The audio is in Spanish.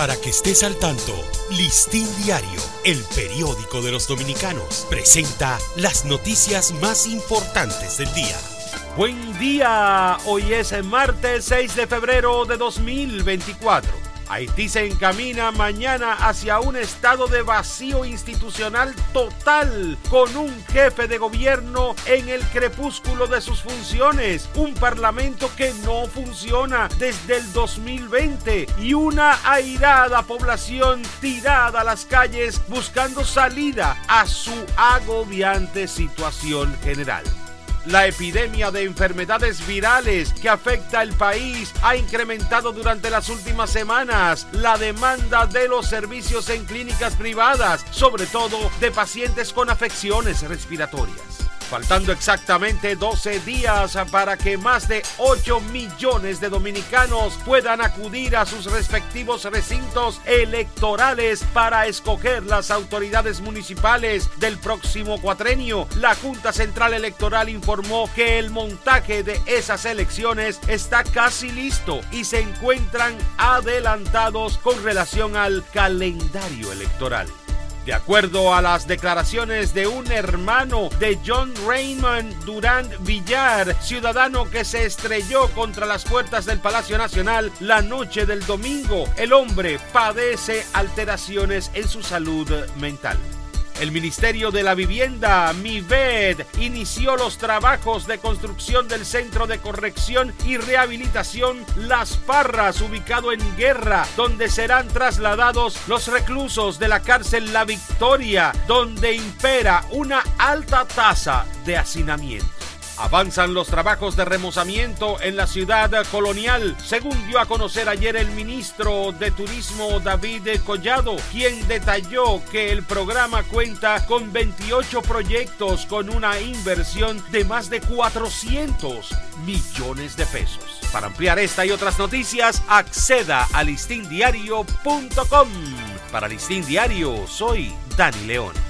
Para que estés al tanto, Listín Diario, el periódico de los dominicanos, presenta las noticias más importantes del día. Buen día, hoy es martes 6 de febrero de 2024. Haití se encamina mañana hacia un estado de vacío institucional total, con un jefe de gobierno en el crepúsculo de sus funciones, un parlamento que no funciona desde el 2020 y una airada población tirada a las calles buscando salida a su agobiante situación general. La epidemia de enfermedades virales que afecta al país ha incrementado durante las últimas semanas la demanda de los servicios en clínicas privadas, sobre todo de pacientes con afecciones respiratorias faltando exactamente 12 días para que más de 8 millones de dominicanos puedan acudir a sus respectivos recintos electorales para escoger las autoridades municipales del próximo cuatrenio. La Junta Central Electoral informó que el montaje de esas elecciones está casi listo y se encuentran adelantados con relación al calendario electoral. De acuerdo a las declaraciones de un hermano de John Raymond Durant Villar, ciudadano que se estrelló contra las puertas del Palacio Nacional la noche del domingo, el hombre padece alteraciones en su salud mental. El Ministerio de la Vivienda, MIVED, inició los trabajos de construcción del Centro de Corrección y Rehabilitación Las Parras, ubicado en Guerra, donde serán trasladados los reclusos de la cárcel La Victoria, donde impera una alta tasa de hacinamiento. Avanzan los trabajos de remozamiento en la ciudad colonial, según dio a conocer ayer el ministro de Turismo David Collado, quien detalló que el programa cuenta con 28 proyectos con una inversión de más de 400 millones de pesos. Para ampliar esta y otras noticias, acceda a listindiario.com. Para Listín Diario, soy Dani León.